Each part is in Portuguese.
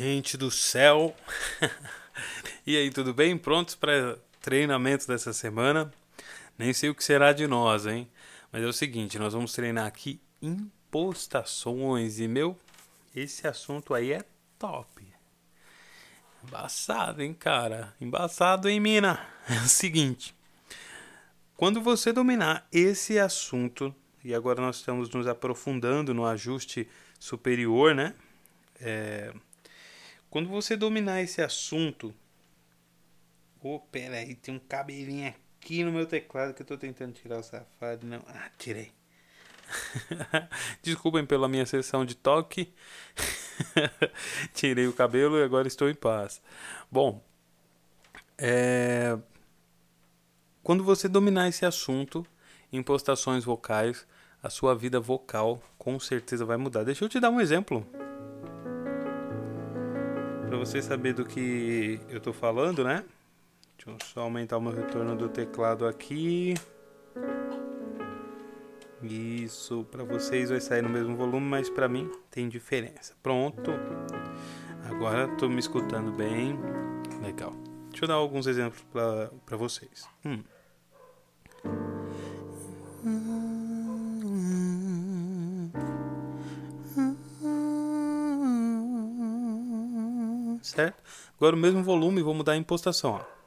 Gente do céu! e aí, tudo bem? Prontos para treinamento dessa semana? Nem sei o que será de nós, hein? Mas é o seguinte, nós vamos treinar aqui impostações e meu, esse assunto aí é top. Embaçado, hein, cara? Embaçado, hein, mina? É o seguinte, quando você dominar esse assunto, e agora nós estamos nos aprofundando no ajuste superior, né? É, quando você dominar esse assunto. Oh, pera aí, tem um cabelinho aqui no meu teclado que eu tô tentando tirar o safado. Não. Ah, tirei. Desculpem pela minha sessão de toque. Tirei o cabelo e agora estou em paz. Bom, é... quando você dominar esse assunto, impostações vocais, a sua vida vocal com certeza vai mudar. Deixa eu te dar um exemplo para você saber do que eu tô falando, né? Deixa eu só aumentar o meu retorno do teclado aqui. Isso, para vocês vai sair no mesmo volume, mas para mim tem diferença. Pronto. Agora tô me escutando bem. Legal. Deixa eu dar alguns exemplos para vocês. Hum. Certo? Agora o mesmo volume, vou mudar a impostação. Ó.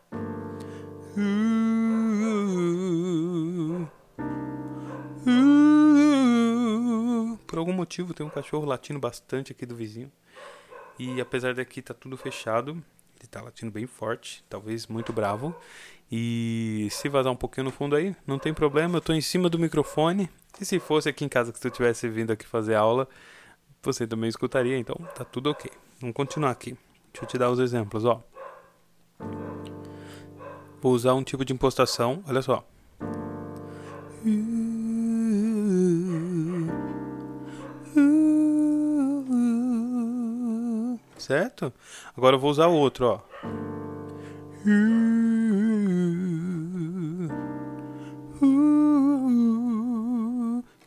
Por algum motivo tem um cachorro latindo bastante aqui do vizinho. E apesar daqui tá tudo fechado, ele tá latindo bem forte, talvez muito bravo. E se vazar um pouquinho no fundo aí, não tem problema, eu tô em cima do microfone. E se fosse aqui em casa que tu tivesse vindo aqui fazer aula, você também escutaria, então tá tudo ok. Vamos continuar aqui. Deixa eu te dar os exemplos, ó. Vou usar um tipo de impostação, olha só. Certo? Agora eu vou usar outro, ó.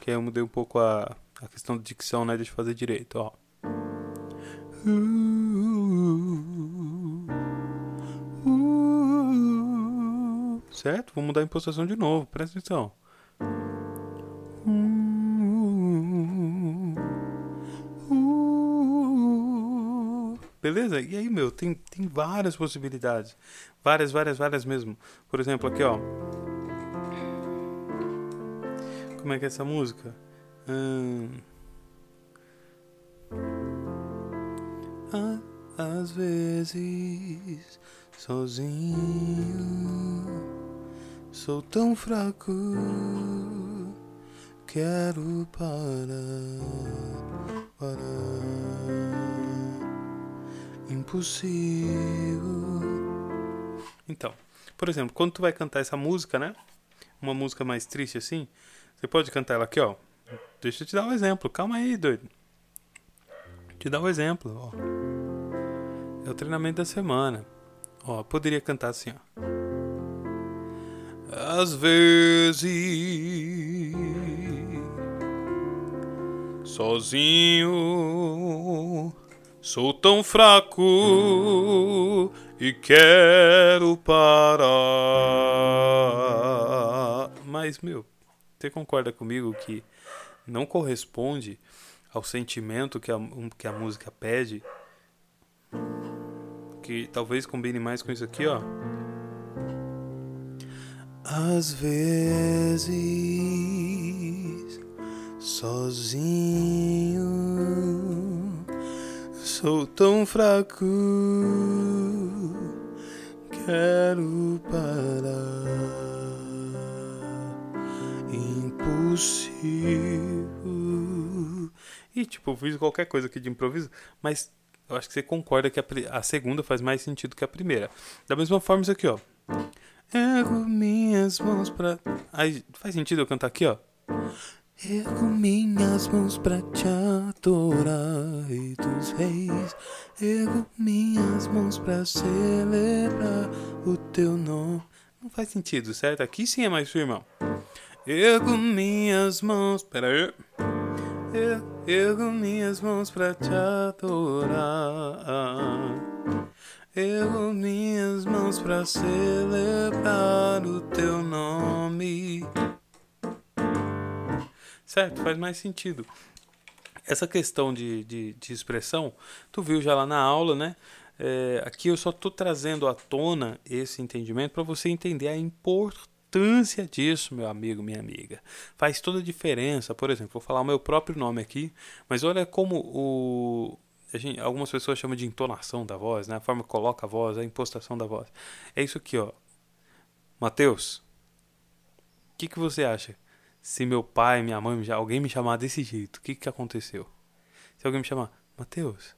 Que eu mudei um pouco a, a questão de dicção, né? Deixa eu fazer direito, ó. Certo? Vou mudar a impostação de novo, presta atenção. Beleza? E aí, meu, tem, tem várias possibilidades. Várias, várias, várias mesmo. Por exemplo, aqui, ó. Como é que é essa música? Hum... às vezes sozinho. Sou tão fraco, quero parar, parar. Impossível. Então, por exemplo, quando tu vai cantar essa música, né? Uma música mais triste assim, você pode cantar ela aqui, ó. Deixa eu te dar um exemplo. Calma aí, doido. Te dar um exemplo, ó. É o treinamento da semana. Ó, poderia cantar assim, ó. Às vezes, sozinho, sou tão fraco e quero parar. Mas, meu, você concorda comigo que não corresponde ao sentimento que a, que a música pede? que talvez combine mais com isso aqui, ó. Às vezes, sozinho, sou tão fraco, quero parar. Impossível. E tipo, fiz qualquer coisa aqui de improviso, mas eu acho que você concorda que a, a, segunda faz mais sentido que a primeira. Da mesma forma, isso aqui, ó. Ergo minhas mãos pra. Aí, faz sentido eu cantar aqui, ó. Ergo minhas mãos pra te adorar, Rei dos Reis. Ergo minhas mãos pra celebrar o teu nome. Não faz sentido, certo? Aqui sim é mais firmão. Ergo minhas mãos. Pera aí. Eu ergo minhas mãos pra te adorar. Ergo minhas mãos pra celebrar o teu nome. Certo? Faz mais sentido. Essa questão de, de, de expressão, tu viu já lá na aula, né? É, aqui eu só estou trazendo à tona esse entendimento para você entender a importância disso, meu amigo, minha amiga. Faz toda a diferença. Por exemplo, vou falar o meu próprio nome aqui, mas olha como o, Gente, algumas pessoas chamam de entonação da voz, né? A forma que coloca a voz, a impostação da voz. É isso aqui, ó. Mateus, o que, que você acha? Se meu pai, minha mãe, alguém me chamar desse jeito, o que, que aconteceu? Se alguém me chamar Mateus,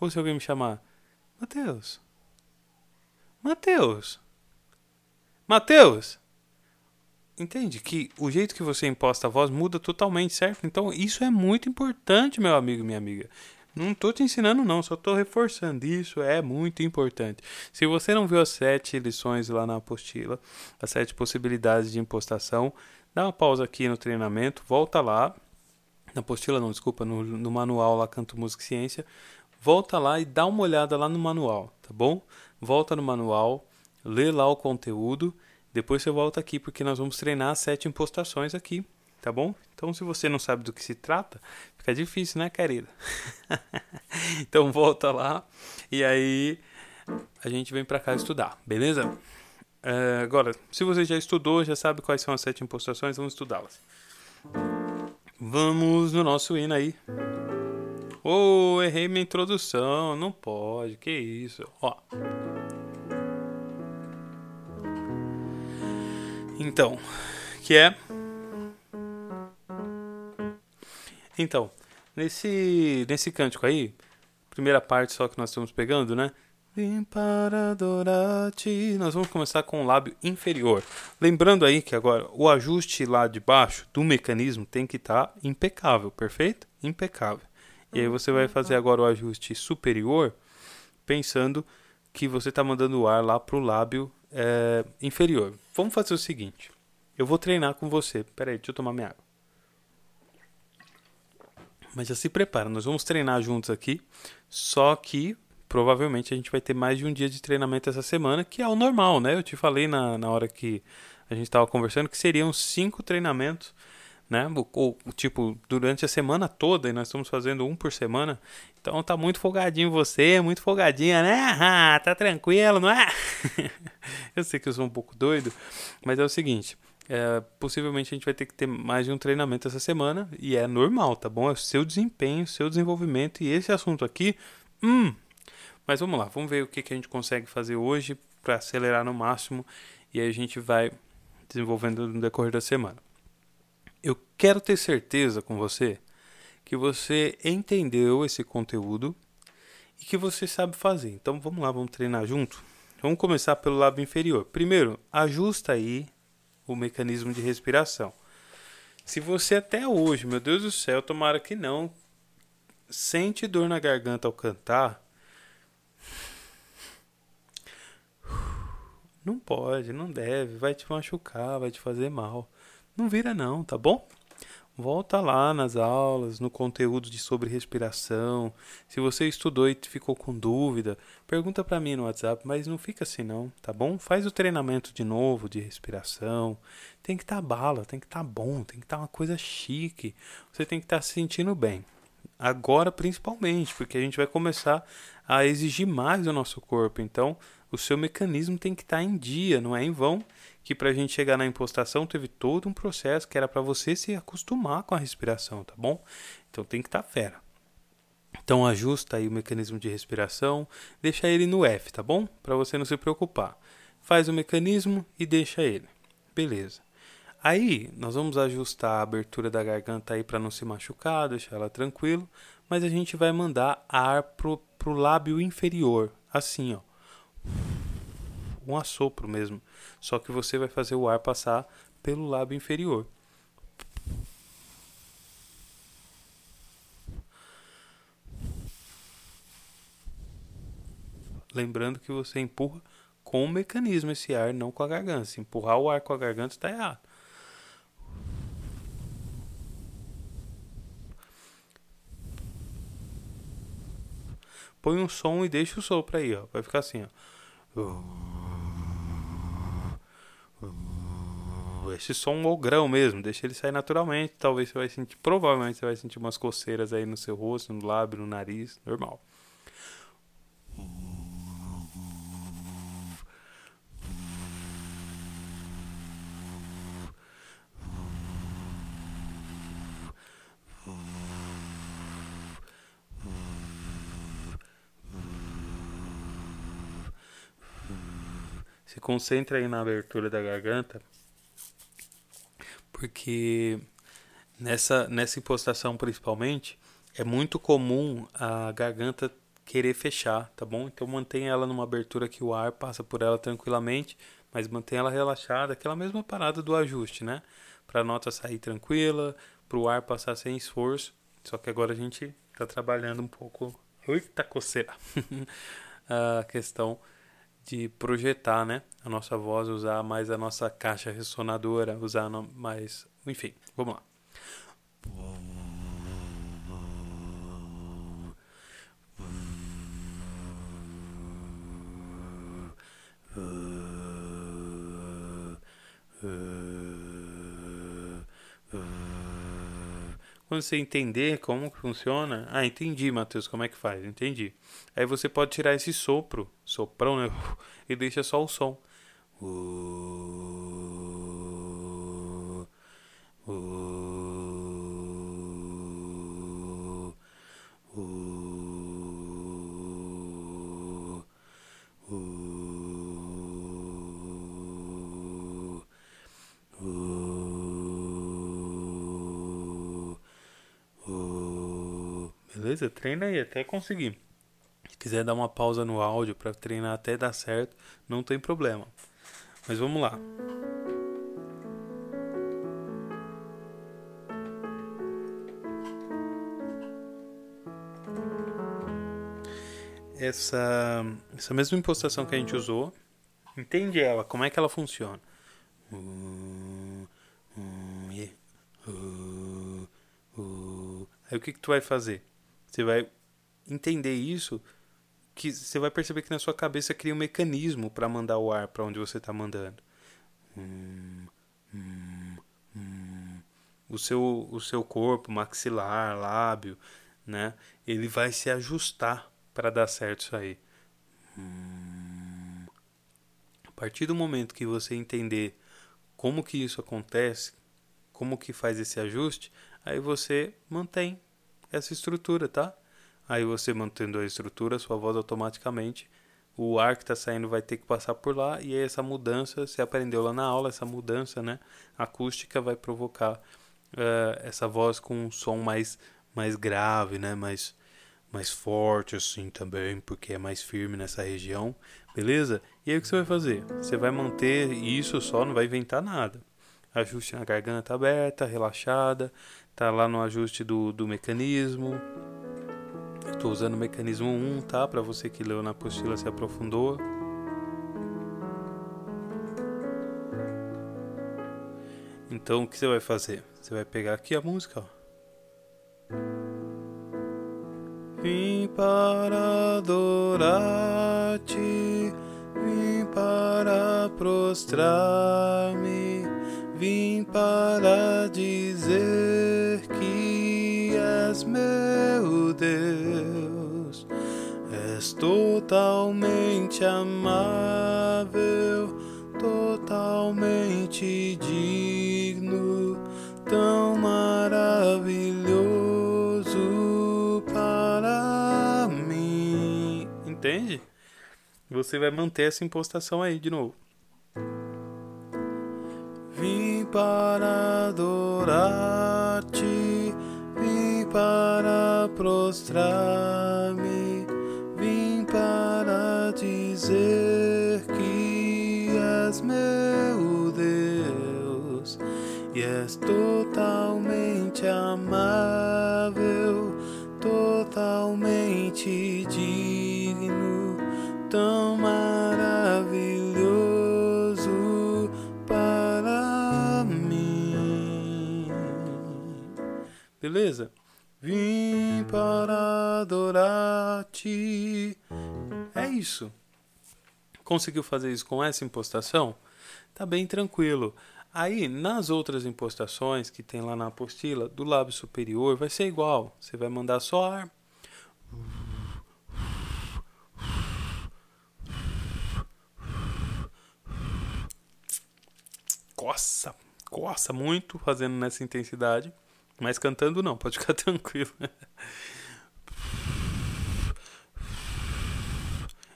ou se alguém me chamar Mateus, Mateus, Mateus, entende que o jeito que você imposta a voz muda totalmente, certo? Então isso é muito importante, meu amigo, minha amiga. Não estou te ensinando, não, só estou reforçando. Isso é muito importante. Se você não viu as sete lições lá na apostila, as sete possibilidades de impostação, dá uma pausa aqui no treinamento, volta lá. Na apostila, não, desculpa, no, no manual lá Canto Música e Ciência. Volta lá e dá uma olhada lá no manual, tá bom? Volta no manual, lê lá o conteúdo. Depois você volta aqui porque nós vamos treinar as sete impostações aqui tá bom? Então, se você não sabe do que se trata, fica difícil, né, querida? então, volta lá e aí a gente vem para cá estudar, beleza? É, agora, se você já estudou, já sabe quais são as sete impostações, vamos estudá-las. Vamos no nosso hino aí. Oh, errei minha introdução. Não pode, que isso. Ó. Então, que é Então, nesse, nesse cântico aí, primeira parte só que nós estamos pegando, né? Vim para adorar-te. Nós vamos começar com o lábio inferior. Lembrando aí que agora o ajuste lá de baixo do mecanismo tem que estar tá impecável, perfeito? Impecável. E aí você vai fazer agora o ajuste superior, pensando que você está mandando o ar lá para o lábio é, inferior. Vamos fazer o seguinte. Eu vou treinar com você. Peraí, deixa eu tomar minha água. Mas já se prepara, nós vamos treinar juntos aqui. Só que provavelmente a gente vai ter mais de um dia de treinamento essa semana, que é o normal, né? Eu te falei na, na hora que a gente estava conversando que seriam cinco treinamentos, né? Ou, tipo, durante a semana toda, e nós estamos fazendo um por semana. Então tá muito folgadinho você, muito folgadinha, né? Ah, tá tranquilo, não é? eu sei que eu sou um pouco doido, mas é o seguinte. É, possivelmente a gente vai ter que ter mais de um treinamento essa semana e é normal, tá bom? É o seu desempenho, seu desenvolvimento e esse assunto aqui, hum. Mas vamos lá, vamos ver o que, que a gente consegue fazer hoje para acelerar no máximo e aí a gente vai desenvolvendo no decorrer da semana. Eu quero ter certeza com você que você entendeu esse conteúdo e que você sabe fazer. Então vamos lá, vamos treinar junto. Vamos começar pelo lábio inferior. Primeiro, ajusta aí o mecanismo de respiração. Se você até hoje, meu Deus do céu, tomara que não, sente dor na garganta ao cantar, não pode, não deve, vai te machucar, vai te fazer mal. Não vira não, tá bom? Volta lá nas aulas, no conteúdo de sobre respiração. Se você estudou e ficou com dúvida, pergunta para mim no WhatsApp, mas não fica assim não, tá bom? Faz o treinamento de novo de respiração. Tem que estar tá bala, tem que estar tá bom, tem que estar tá uma coisa chique. Você tem que estar tá se sentindo bem. Agora principalmente, porque a gente vai começar a exigir mais do nosso corpo. Então, o seu mecanismo tem que estar tá em dia, não é em vão que para a gente chegar na impostação teve todo um processo que era para você se acostumar com a respiração, tá bom? Então tem que estar tá fera. Então ajusta aí o mecanismo de respiração, deixa ele no F, tá bom? Para você não se preocupar. Faz o mecanismo e deixa ele. Beleza. Aí nós vamos ajustar a abertura da garganta aí para não se machucar, deixar ela tranquilo, mas a gente vai mandar ar pro, pro lábio inferior, assim, ó um assopro mesmo. Só que você vai fazer o ar passar pelo lábio inferior. Lembrando que você empurra com o mecanismo esse ar, não com a garganta. Se empurrar o ar com a garganta está errado. Põe um som e deixa o sopro aí, ó. Vai ficar assim, ó. Esse som ou grão mesmo, deixa ele sair naturalmente. Talvez você vai sentir, provavelmente você vai sentir umas coceiras aí no seu rosto, no lábio, no nariz, normal. Se concentra aí na abertura da garganta, porque nessa, nessa impostação principalmente, é muito comum a garganta querer fechar, tá bom? Então mantenha ela numa abertura que o ar passa por ela tranquilamente, mas mantenha ela relaxada, aquela mesma parada do ajuste, né? Para a nota sair tranquila, para o ar passar sem esforço. Só que agora a gente está trabalhando um pouco. Eita coceira! a questão de projetar, né, a nossa voz, usar mais a nossa caixa ressonadora, usar mais, enfim, vamos lá. Quando você entender como que funciona, ah, entendi, Matheus, como é que faz, entendi. Aí você pode tirar esse sopro, soprão, né? E deixa só o som. Uh, Beleza? Treina aí até conseguir. Se quiser dar uma pausa no áudio para treinar até dar certo, não tem problema. Mas vamos lá. Essa, essa mesma impostação que a gente usou, entende ela, como é que ela funciona. Aí o que, que tu vai fazer? Você vai entender isso, que você vai perceber que na sua cabeça cria um mecanismo para mandar o ar para onde você está mandando. Hum, hum, hum. O seu o seu corpo, maxilar, lábio, né? Ele vai se ajustar para dar certo isso aí. Hum. A partir do momento que você entender como que isso acontece, como que faz esse ajuste, aí você mantém essa estrutura, tá? Aí você mantendo a estrutura, sua voz automaticamente, o ar que está saindo vai ter que passar por lá e essa mudança, você aprendeu lá na aula, essa mudança, né, acústica vai provocar uh, essa voz com um som mais mais grave, né, mais mais forte assim também, porque é mais firme nessa região, beleza? E aí o que você vai fazer? Você vai manter isso só, não vai inventar nada. Ajuste na garganta aberta, relaxada, tá lá no ajuste do, do mecanismo. Estou usando o mecanismo 1, tá? Para você que leu na apostila se aprofundou. Então o que você vai fazer? Você vai pegar aqui a música, ó. Vim para adorar-te, vim para prostrar-me, vim para dizer totalmente amável, totalmente digno, tão maravilhoso para mim. Entende? Você vai manter essa impostação aí de novo. Vim para adorar-te, vim para prostrar-me, para dizer que és meu Deus e és totalmente amável, totalmente digno, tão maravilhoso para mim. Beleza? Vim para adorar-te. É isso. Conseguiu fazer isso com essa impostação? Tá bem tranquilo. Aí, nas outras impostações que tem lá na apostila, do lábio superior, vai ser igual. Você vai mandar só ar. Coça, coça muito fazendo nessa intensidade. Mas cantando não, pode ficar tranquilo.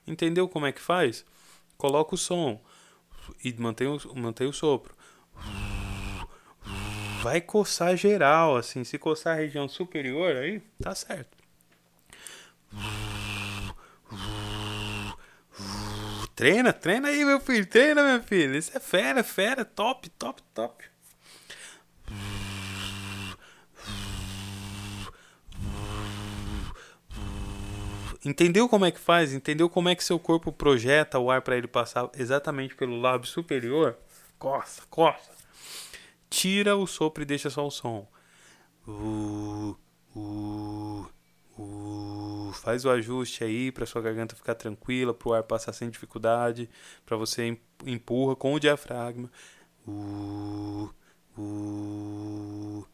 Entendeu como é que faz? Coloca o som e mantém o, mantém o sopro. Vai coçar geral, assim. Se coçar a região superior, aí tá certo. Treina, treina aí, meu filho. Treina, meu filho. Isso é fera, fera. Top, top, top. Entendeu como é que faz? Entendeu como é que seu corpo projeta o ar para ele passar exatamente pelo lábio superior? Coça, coça. Tira o sopro e deixa só o som. Uh, uh, uh. Faz o ajuste aí para sua garganta ficar tranquila, para o ar passar sem dificuldade, para você empurra com o diafragma. Uh, uh,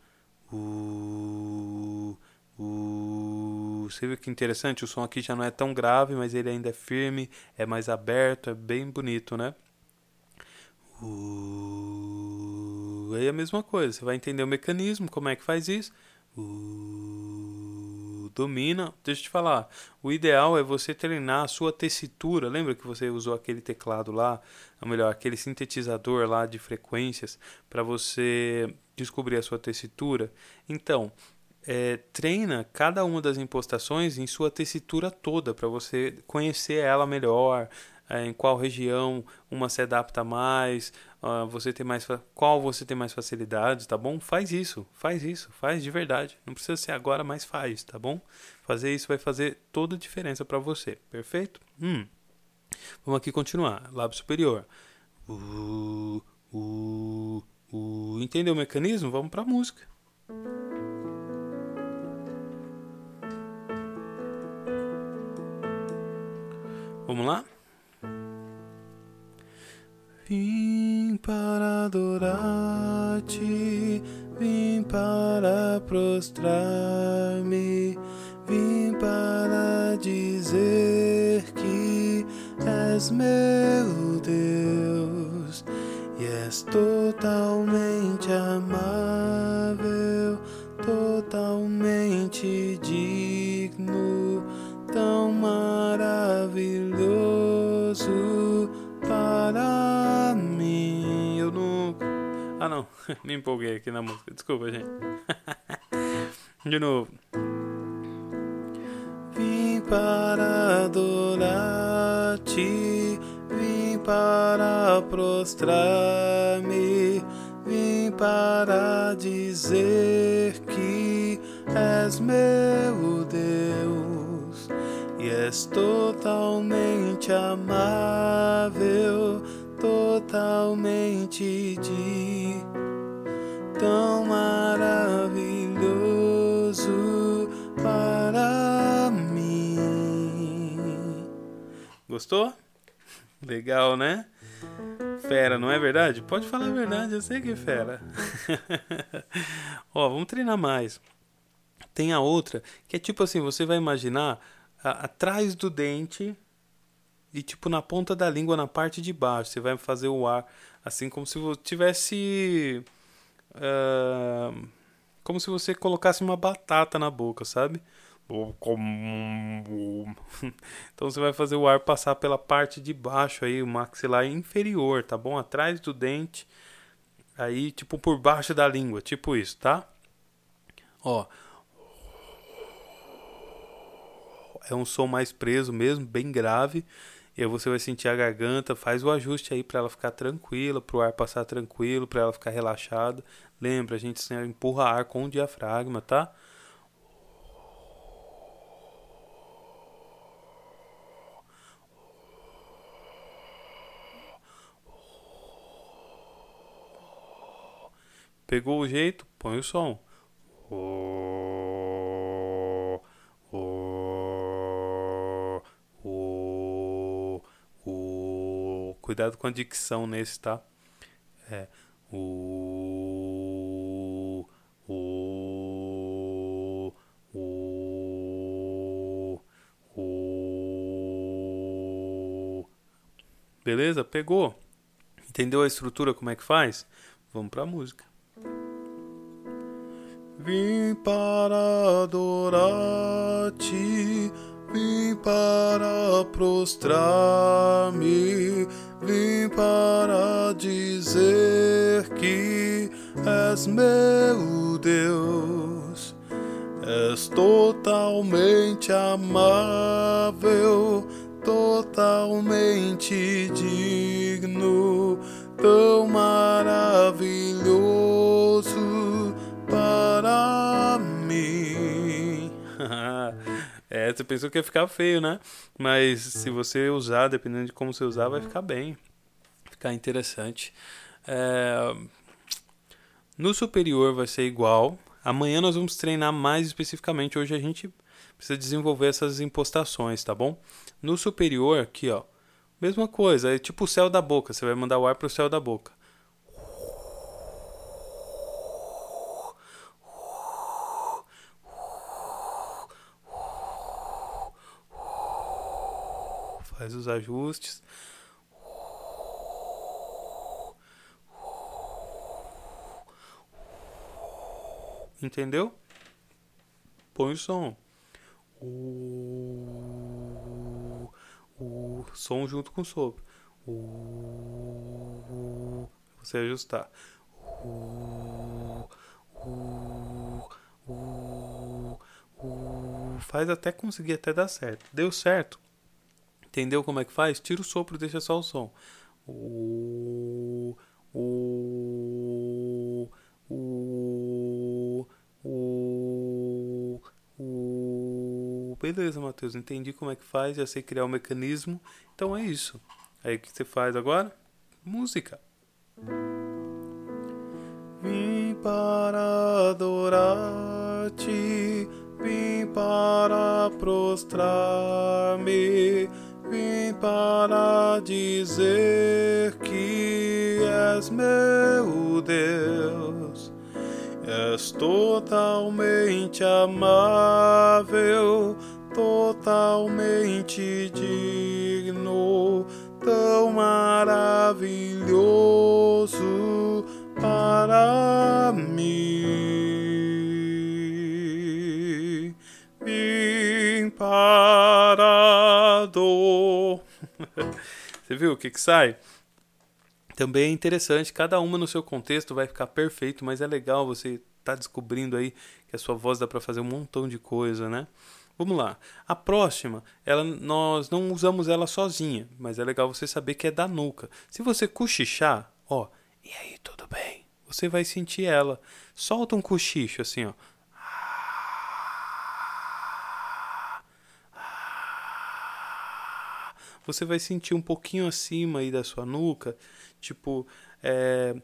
uh, Você vê que interessante? O som aqui já não é tão grave, mas ele ainda é firme, é mais aberto, é bem bonito, né? Aí é a mesma coisa, você vai entender o mecanismo, como é que faz isso. Domina. Deixa eu te falar, o ideal é você treinar a sua tessitura. Lembra que você usou aquele teclado lá, ou melhor, aquele sintetizador lá de frequências para você descobrir a sua tessitura? Então, é, treina cada uma das impostações em sua tessitura toda para você conhecer ela melhor, é, em qual região uma se adapta mais, uh, você tem mais qual você tem mais facilidade, tá bom? Faz isso, faz isso, faz de verdade. Não precisa ser agora, mas faz, tá bom? Fazer isso vai fazer toda a diferença para você, perfeito? Hum. Vamos aqui continuar. Lábio superior. Uh, uh, uh. Entendeu o mecanismo? Vamos para a música. Vamos lá? Vim para adorar-te, vim para prostrar-me, vim para dizer que és meu Deus e és totalmente amável, Me empolguei aqui na música. Desculpa, gente. De novo. Vim para adorar-te, vim para prostrar-me, vim para dizer que és meu Deus e és totalmente amável, totalmente de tão maravilhoso para mim. Gostou? Legal, né? Fera, não é verdade? Pode falar a verdade, eu sei que é fera. Ó, vamos treinar mais. Tem a outra, que é tipo assim, você vai imaginar a, atrás do dente e tipo na ponta da língua, na parte de baixo. Você vai fazer o ar assim como se você tivesse. Uh, como se você colocasse uma batata na boca, sabe? Então você vai fazer o ar passar pela parte de baixo aí, o maxilar inferior, tá bom? Atrás do dente, aí tipo por baixo da língua, tipo isso, tá? Ó. É um som mais preso mesmo, bem grave. E aí você vai sentir a garganta, faz o ajuste aí para ela ficar tranquila, para o ar passar tranquilo, para ela ficar relaxada. Lembra, a gente empurra ar com o diafragma, tá? Pegou o jeito? Põe o som. Cuidado com a dicção nesse, tá? É. O... Beleza? Pegou? Entendeu a estrutura como é que faz? Vamos pra música. Vim para adorar-te, vim para prostrar-me, vim para dizer que és meu Deus. És totalmente amável, totalmente digno, tão maravilhoso para mim. é, você pensou que ia ficar feio, né? Mas se você usar, dependendo de como você usar, vai ficar bem. Ficar interessante. É... No superior vai ser igual. Amanhã nós vamos treinar mais especificamente. Hoje a gente precisa desenvolver essas impostações, tá bom? No superior, aqui, ó. Mesma coisa, é tipo o céu da boca. Você vai mandar o ar pro céu da boca. Faz os ajustes. Entendeu? Põe o som. O som junto com o sopro. O, você ajustar. O, o, faz até conseguir até dar certo. Deu certo. Entendeu como é que faz? Tira o sopro, deixa só o som. O, o, o, o. Beleza, Matheus, entendi como é que faz, já sei criar o um mecanismo. Então é isso. Aí o que você faz agora? Música. Vim para adorar-te, vim para prostrar-me, vim para dizer que és meu Deus. És totalmente amável, totalmente digno, tão maravilhoso para mim. Vim para dor. Você viu o que que sai? Também é interessante, cada uma no seu contexto vai ficar perfeito, mas é legal você estar tá descobrindo aí que a sua voz dá para fazer um montão de coisa, né? Vamos lá. A próxima, ela, nós não usamos ela sozinha, mas é legal você saber que é da nuca. Se você cochichar, ó, e aí, tudo bem? Você vai sentir ela. Solta um cochicho assim, ó. Você vai sentir um pouquinho acima aí da sua nuca, tipo, é,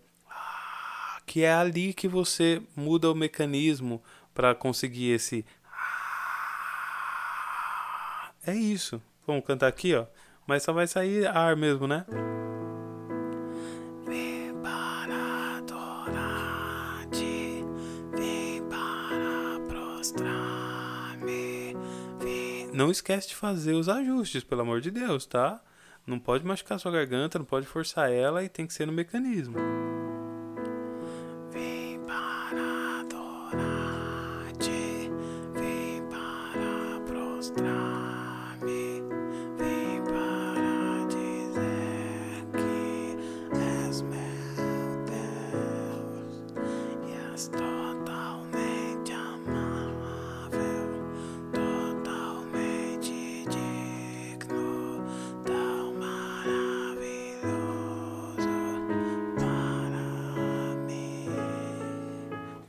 que é ali que você muda o mecanismo para conseguir esse é isso. Vamos cantar aqui, ó. Mas só vai sair ar mesmo, né? Não esquece de fazer os ajustes, pelo amor de Deus, tá? Não pode machucar sua garganta, não pode forçar ela e tem que ser no mecanismo.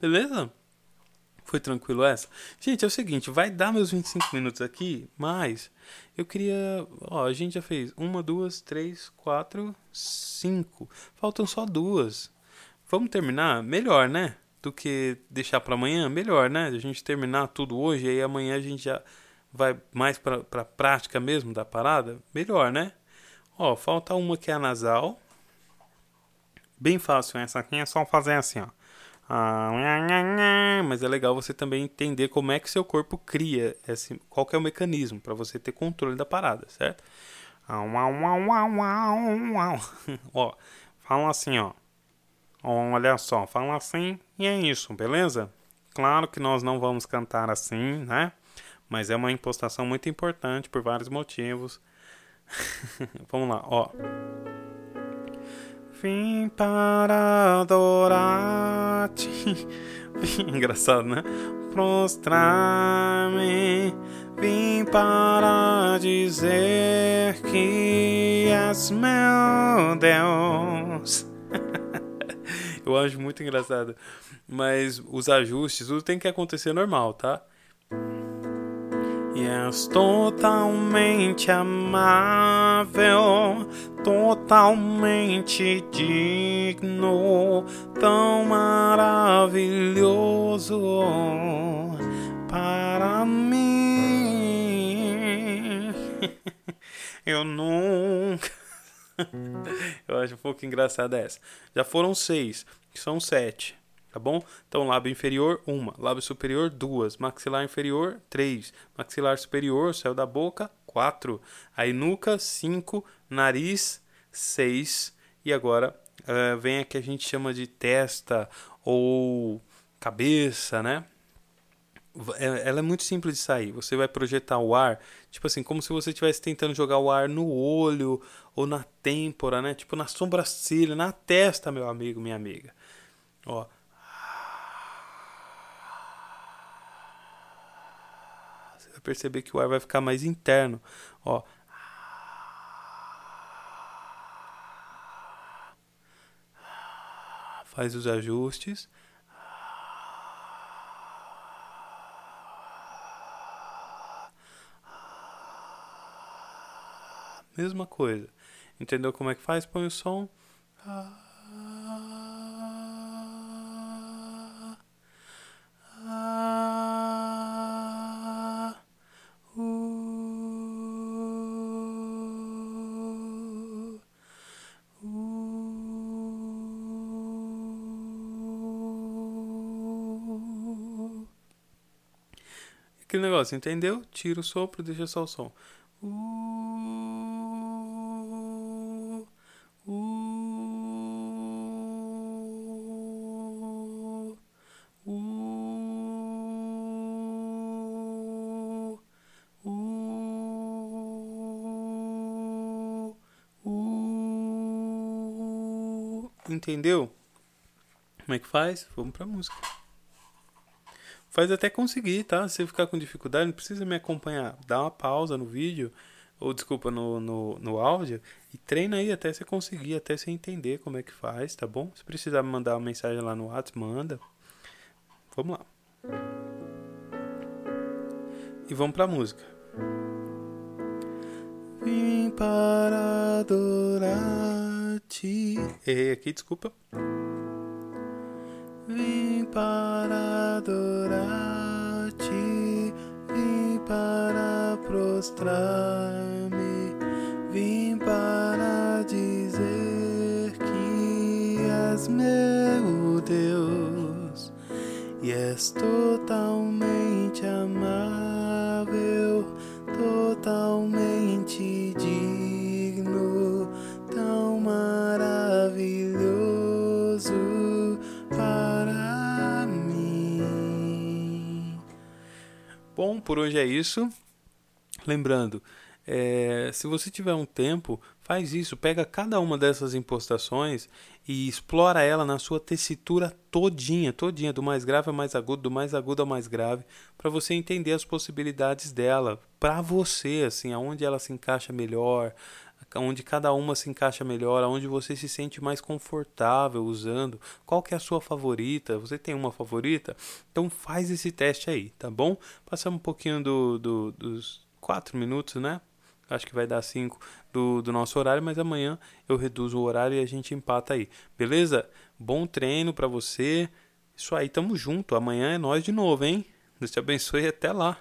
Beleza? Foi tranquilo essa? Gente, é o seguinte, vai dar meus 25 minutos aqui, mas eu queria. Ó, a gente já fez uma, duas, três, quatro, cinco. Faltam só duas. Vamos terminar? Melhor, né? Do que deixar para amanhã? Melhor, né? A gente terminar tudo hoje e aí amanhã a gente já vai mais pra, pra prática mesmo da parada? Melhor, né? Ó, falta uma que é a nasal. Bem fácil, essa aqui é só fazer assim, ó. Ah, mas é legal você também entender como é que seu corpo cria, esse, qual é o mecanismo para você ter controle da parada, certo? ó, falam assim, ó. Olha só, falam assim e é isso, beleza? Claro que nós não vamos cantar assim, né? Mas é uma impostação muito importante por vários motivos. Vamos lá, ó. Vim para adorar-te. Engraçado, né? Prostrar-me. Vim para dizer que és meu Deus. Eu acho muito engraçado. Mas os ajustes, tudo tem que acontecer normal, tá? E és totalmente amável, totalmente digno, tão maravilhoso para mim. Eu nunca. Eu acho um pouco engraçada essa. Já foram seis, são sete tá bom? Então, lábio inferior, uma. Lábio superior, duas. Maxilar inferior, três. Maxilar superior, céu da boca, quatro. Aí, nuca, cinco. Nariz, seis. E agora, uh, vem a que a gente chama de testa ou cabeça, né? É, ela é muito simples de sair. Você vai projetar o ar, tipo assim, como se você estivesse tentando jogar o ar no olho ou na têmpora, né? Tipo na sobrancelha, na testa, meu amigo, minha amiga. Ó, perceber que o ar vai ficar mais interno. Ó. Faz os ajustes. Mesma coisa. Entendeu como é que faz? Põe o som. Ah. Aquele negócio, entendeu? Tira o sopro, deixa só o som. Uh, uh, uh, uh, entendeu? Como é que faz? Vamos pra música. Faz até conseguir, tá? Se ficar com dificuldade, não precisa me acompanhar. Dá uma pausa no vídeo, ou desculpa, no, no, no áudio, e treina aí até você conseguir, até você entender como é que faz, tá bom? Se precisar me mandar uma mensagem lá no WhatsApp, manda. Vamos lá. E vamos pra música. Vim para adorar-te. Errei aqui, desculpa. Vim para adorar-te, vim para prostrar-me, vim para dizer que és meu Deus e és totalmente amável, totalmente por hoje é isso. Lembrando, é, se você tiver um tempo, faz isso, pega cada uma dessas impostações e explora ela na sua tessitura todinha, todinha, do mais grave ao mais agudo, do mais agudo ao mais grave, para você entender as possibilidades dela, para você, assim, aonde ela se encaixa melhor, onde cada uma se encaixa melhor, onde você se sente mais confortável usando, qual que é a sua favorita, você tem uma favorita? Então faz esse teste aí, tá bom? Passamos um pouquinho do, do, dos quatro minutos, né? Acho que vai dar cinco do, do nosso horário, mas amanhã eu reduzo o horário e a gente empata aí, beleza? Bom treino para você. Isso aí, tamo junto. Amanhã é nós de novo, hein? Deus te abençoe e até lá.